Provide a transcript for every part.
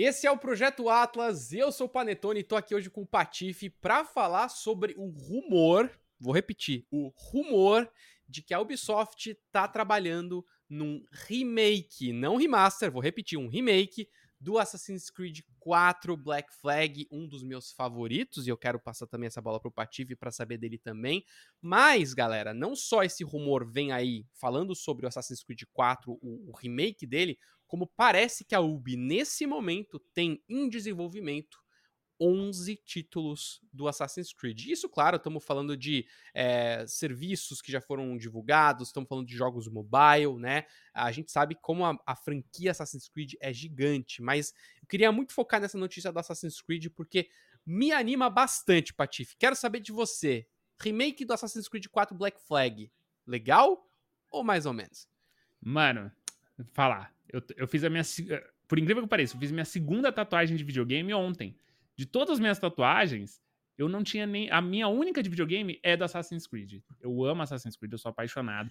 Esse é o Projeto Atlas, eu sou o Panetone e tô aqui hoje com o Patife para falar sobre o rumor, vou repetir, o rumor de que a Ubisoft tá trabalhando num remake, não remaster, vou repetir, um remake do Assassin's Creed 4 Black Flag, um dos meus favoritos, e eu quero passar também essa bola pro Patife para saber dele também. Mas, galera, não só esse rumor vem aí falando sobre o Assassin's Creed 4, o, o remake dele, como parece que a Ubi nesse momento tem em desenvolvimento 11 títulos do Assassin's Creed. Isso, claro, estamos falando de é, serviços que já foram divulgados, estamos falando de jogos mobile, né? A gente sabe como a, a, franquia Assassin's Creed é gigante, mas eu queria muito focar nessa notícia do Assassin's Creed porque me anima bastante, Patife. Quero saber de você. Remake do Assassin's Creed 4 Black Flag, legal ou mais ou menos? Mano, falar. Eu, eu fiz a minha. Por incrível que pareça, eu fiz minha segunda tatuagem de videogame ontem. De todas as minhas tatuagens, eu não tinha nem. A minha única de videogame é do Assassin's Creed. Eu amo Assassin's Creed, eu sou apaixonado.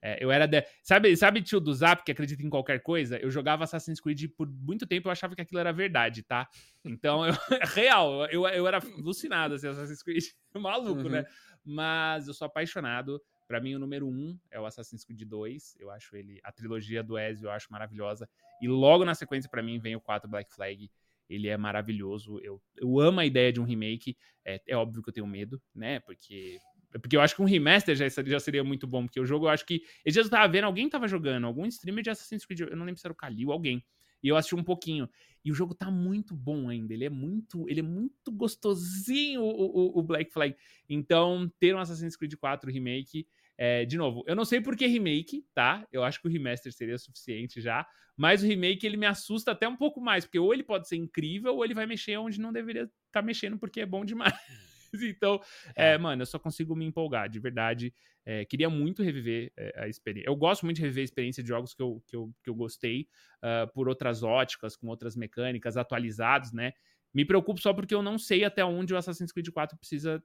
É, eu era. De... Sabe, sabe, tio do Zap que acredita em qualquer coisa? Eu jogava Assassin's Creed por muito tempo, eu achava que aquilo era verdade, tá? Então, eu, real, eu, eu era alucinado, assim, Assassin's Creed. Maluco, uhum. né? Mas eu sou apaixonado. Para mim, o número um é o Assassin's Creed 2. Eu acho ele. A trilogia do Ezio eu acho maravilhosa. E logo na sequência, para mim, vem o 4 Black Flag. Ele é maravilhoso. Eu, eu amo a ideia de um remake. É, é óbvio que eu tenho medo, né? Porque. Porque eu acho que um remaster já, já seria muito bom. Porque o jogo, eu acho que. Eu tava vendo, alguém tava jogando, algum streamer de Assassin's Creed. Eu não lembro se era o Kalil, alguém. E eu assisti um pouquinho. E o jogo tá muito bom ainda. Ele é muito, ele é muito gostosinho, o, o, o Black Flag. Então, ter um Assassin's Creed 4 Remake é, de novo, eu não sei por que remake, tá? Eu acho que o remaster seria suficiente já. Mas o remake ele me assusta até um pouco mais, porque ou ele pode ser incrível, ou ele vai mexer onde não deveria estar tá mexendo, porque é bom demais. então, é. é, mano, eu só consigo me empolgar, de verdade. É, queria muito reviver é, a experiência. Eu gosto muito de reviver a experiência de jogos que eu, que eu, que eu gostei, uh, por outras óticas, com outras mecânicas, atualizados, né? Me preocupo só porque eu não sei até onde o Assassin's Creed 4 precisa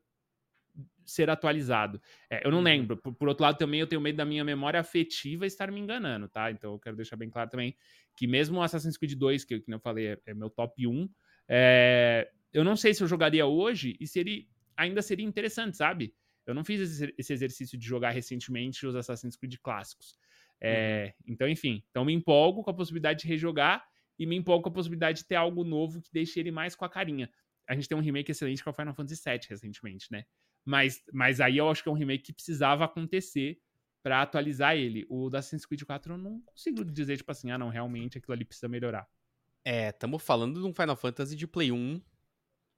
ser atualizado. É, eu não uhum. lembro. Por, por, outro lado, também eu tenho medo da minha memória afetiva estar me enganando, tá? Então eu quero deixar bem claro também que mesmo o Assassin's Creed 2, que, que eu falei, é, é meu top 1, é, eu não sei se eu jogaria hoje e se ele ainda seria interessante, sabe? Eu não fiz esse, exercício de jogar recentemente os Assassin's Creed clássicos. É, uhum. Então, enfim, então me empolgo com a possibilidade de rejogar e me empolgo com a possibilidade de ter algo novo que deixe ele mais com a carinha. A gente tem um remake excelente com a Final Fantasy VII recentemente, né? Mas, mas aí eu acho que é um remake que precisava acontecer para atualizar ele. O da Assassin's Creed 4 eu não consigo dizer, tipo assim, ah, não, realmente aquilo ali precisa melhorar. É, estamos falando de um Final Fantasy de Play 1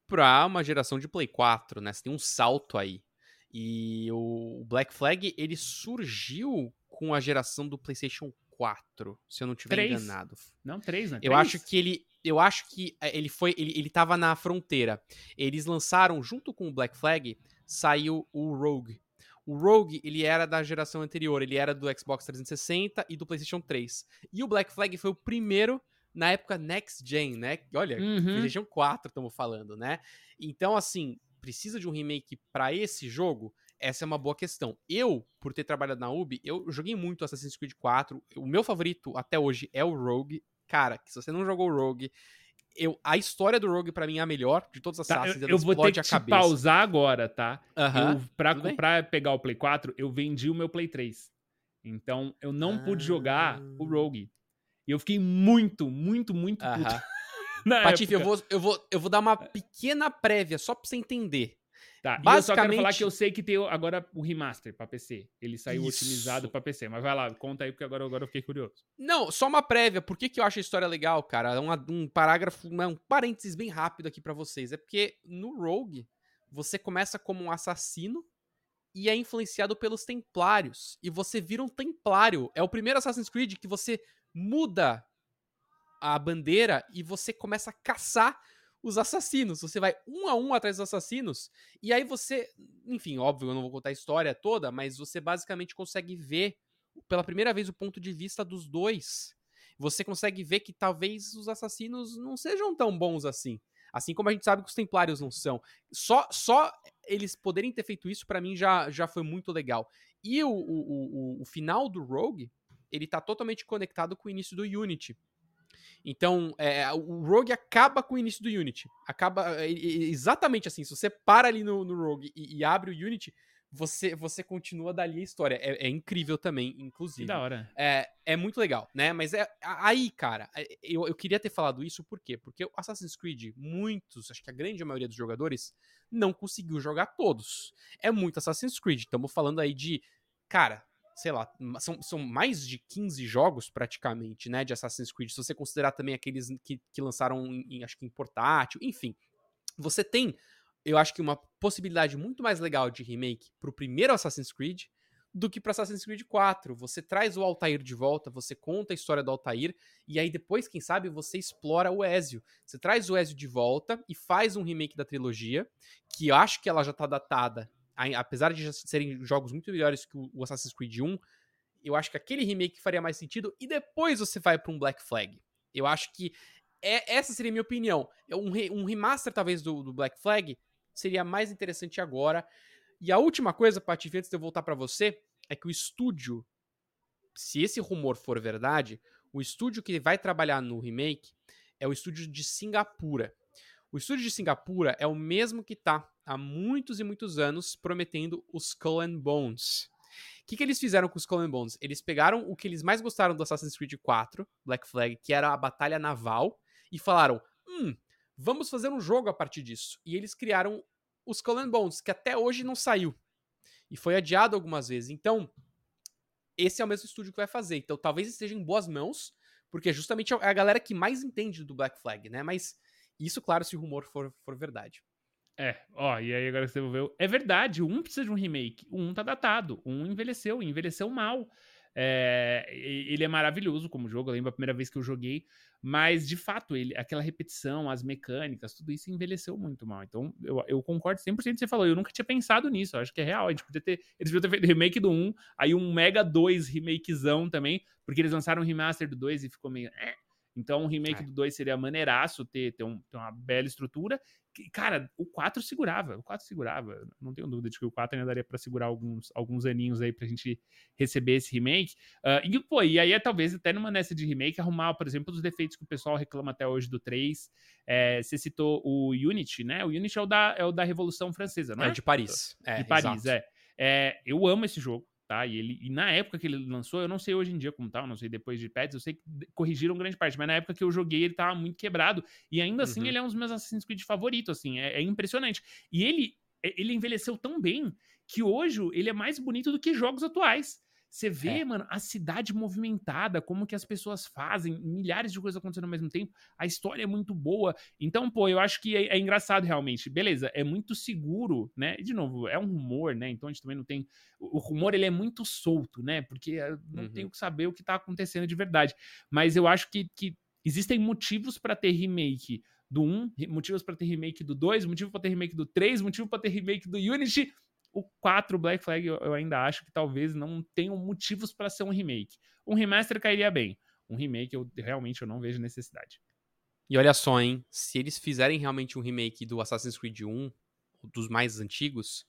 pra uma geração de Play 4, né? Você tem um salto aí. E o Black Flag, ele surgiu com a geração do PlayStation 4, se eu não estiver enganado. Não, 3, né? Eu acho que ele eu acho que é, ele foi ele, ele tava na fronteira. Eles lançaram junto com o Black Flag saiu o Rogue. O Rogue, ele era da geração anterior, ele era do Xbox 360 e do PlayStation 3. E o Black Flag foi o primeiro na época Next Gen, né? Olha, uhum. PlayStation 4 estamos falando, né? Então, assim, precisa de um remake para esse jogo? Essa é uma boa questão. Eu, por ter trabalhado na Ubi, eu joguei muito Assassin's Creed 4. O meu favorito até hoje é o Rogue. Cara, se você não jogou o Rogue, eu, a história do Rogue para mim é a melhor de todas as tá, Eu, eu vou ter que te pausar agora, tá? Uhum, eu, pra, pra pegar o Play 4, eu vendi o meu Play 3. Então, eu não ah. pude jogar o Rogue. E eu fiquei muito, muito, muito puto. Patife, eu vou, eu, vou, eu vou dar uma pequena prévia só pra você entender. Tá, Basicamente... e eu só quero falar que eu sei que tem agora o remaster pra PC. Ele saiu Isso. otimizado pra PC. Mas vai lá, conta aí, porque agora, agora eu fiquei curioso. Não, só uma prévia. Por que, que eu acho a história legal, cara? Um, um parágrafo, um parênteses bem rápido aqui para vocês. É porque no Rogue, você começa como um assassino e é influenciado pelos templários. E você vira um templário. É o primeiro Assassin's Creed que você muda a bandeira e você começa a caçar os assassinos. Você vai um a um atrás dos assassinos, e aí você, enfim, óbvio, eu não vou contar a história toda, mas você basicamente consegue ver pela primeira vez o ponto de vista dos dois. Você consegue ver que talvez os assassinos não sejam tão bons assim. Assim como a gente sabe que os templários não são. Só, só eles poderem ter feito isso, para mim, já, já foi muito legal. E o, o, o, o final do Rogue, ele tá totalmente conectado com o início do Unity. Então, é, o Rogue acaba com o início do Unity. Acaba é, exatamente assim. Se você para ali no, no Rogue e, e, abre o Unity, você, você continua dali a história. É, é incrível também, inclusive. Que da hora. É, é muito legal, né? Mas é aí, cara, é, eu, eu queria ter falado isso por quê? Porque o Assassin's Creed, muitos, acho que a grande maioria dos jogadores, não conseguiu jogar todos. É muito Assassin's Creed. Estamos falando aí de, cara, sei lá, são, são mais de 15 jogos praticamente, né, de Assassin's Creed, se você considerar também aqueles que, que lançaram em, acho que em portátil, enfim. Você tem, eu acho que uma possibilidade muito mais legal de remake pro primeiro Assassin's Creed do que para Assassin's Creed 4. Você traz o Altair de volta, você conta a história do Altair, e aí depois, quem sabe, você explora o Ezio. Você traz o Ezio de volta e faz um remake da trilogia, que eu acho que ela já tá datada apesar de serem jogos muito melhores que o Assassin's Creed 1, eu acho que aquele remake faria mais sentido e depois você vai para um Black Flag. Eu acho que é, essa seria a minha opinião. Um, re, um remaster, talvez, do, do, Black Flag seria mais interessante agora. E a última coisa, Patife, antes de eu voltar para você, é que o estúdio, se esse rumor for verdade, o estúdio que vai trabalhar no remake é o estúdio de Singapura. O estúdio de Singapura é o mesmo que tá há muitos e muitos anos prometendo os Skull and Bones. O que, que eles fizeram com os Skull and Bones? Eles pegaram o que eles mais gostaram do Assassin's Creed 4, Black Flag, que era a batalha naval, e falaram: hum, vamos fazer um jogo a partir disso. E eles criaram os Skull and Bones, que até hoje não saiu. E foi adiado algumas vezes. Então, esse é o mesmo estúdio que vai fazer. Então, talvez esteja em boas mãos, porque justamente é a galera que mais entende do Black Flag, né? Mas isso, claro, se o rumor for, for verdade. É, ó, e aí agora que você devolveu. É verdade, 1 precisa de um remake. 1 tá datado. 1 envelheceu, envelheceu mal. É, ele é maravilhoso como jogo, eu lembro a primeira vez que eu joguei, mas de fato, ele, aquela repetição, as mecânicas, tudo isso envelheceu muito mal. Então, eu, eu concordo 100% com o que você falou. Eu nunca tinha pensado nisso, eu acho que é real. A gente podia ter, eles podiam ter feito remake do 1, aí um Mega 2 remakezão também, porque eles lançaram um remaster do 2 e ficou meio. Eh. Então, um remake é. do 2 seria maneiraço, ter, ter, um, ter uma bela estrutura. Cara, o 4 segurava, o 4 segurava. Não tenho dúvida de que o 4 ainda daria para segurar alguns, alguns aninhos aí pra gente receber esse remake. Uh, e, pô, e aí é talvez até numa nessa de remake arrumar, por exemplo, os defeitos que o pessoal reclama até hoje do 3. É, você citou o Unity, né? O Unity é o da, é o da Revolução Francesa, não é? É de Paris. É, de Paris, é. é. Eu amo esse jogo tá? E, ele, e na época que ele lançou, eu não sei hoje em dia como tá, eu não sei depois de patches, eu sei que corrigiram grande parte, mas na época que eu joguei ele tava muito quebrado, e ainda assim uhum. ele é um dos meus Assassin's Creed favoritos, assim, é, é impressionante. E ele, ele envelheceu tão bem que hoje ele é mais bonito do que jogos atuais. Você vê, é. mano, a cidade movimentada, como que as pessoas fazem, milhares de coisas acontecendo ao mesmo tempo. A história é muito boa. Então, pô, eu acho que é, é engraçado realmente. Beleza, é muito seguro, né? E, de novo, é um rumor, né? Então a gente também não tem. O rumor, ele é muito solto, né? Porque eh, não uhum. tem o que saber o que tá acontecendo de verdade. Mas eu acho que, que existem motivos para ter remake do 1, motivos para ter remake do 2, motivo para ter remake do 3, motivo para ter remake do Unity o 4 Black Flag eu, ainda acho que talvez não tenham motivos para ser um remake. Um remaster cairia bem. Um remake eu realmente eu não vejo necessidade. E olha só, hein? Se eles fizerem realmente um remake do Assassin's Creed 1, dos mais antigos,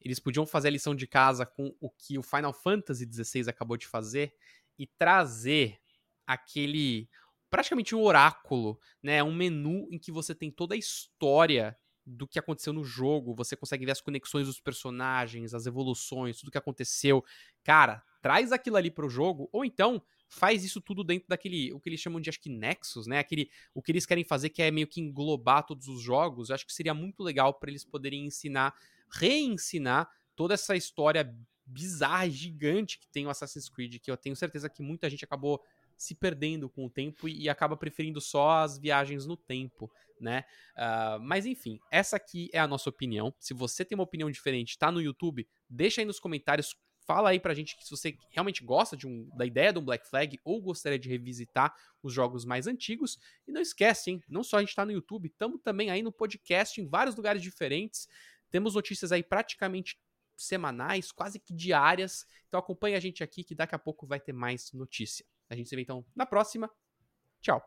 eles podiam fazer a lição de casa com o que o Final Fantasy XVI acabou de fazer e trazer aquele praticamente um oráculo, né? Um menu em que você tem toda a história do que aconteceu no jogo, você consegue ver as conexões dos personagens, as evoluções, tudo que aconteceu. Cara, traz aquilo ali pro jogo, ou então faz isso tudo dentro daquele, o que eles chamam de, acho que, Nexus, né? Aquele, o que eles querem fazer que é meio que englobar todos os jogos. Eu acho que seria muito legal para eles poderem ensinar, reensinar toda essa história bizarra, gigante que tem o Assassin's Creed, que eu tenho certeza que muita gente acabou se perdendo com o tempo e, e acaba preferindo só as viagens no tempo, né? Uh, mas enfim, essa aqui é a nossa opinião. Se você tem uma opinião diferente, tá no YouTube, deixa aí nos comentários. Fala aí pra gente se você realmente gosta de um, da ideia do Black Flag ou gostaria de revisitar os jogos mais antigos. E não esquece, hein? Não só a gente tá no YouTube, estamos também aí no podcast em vários lugares diferentes. Temos notícias aí praticamente semanais, quase que diárias. Então acompanhe a gente aqui que daqui a pouco vai ter mais notícia. A gente se vê então na próxima. Tchau.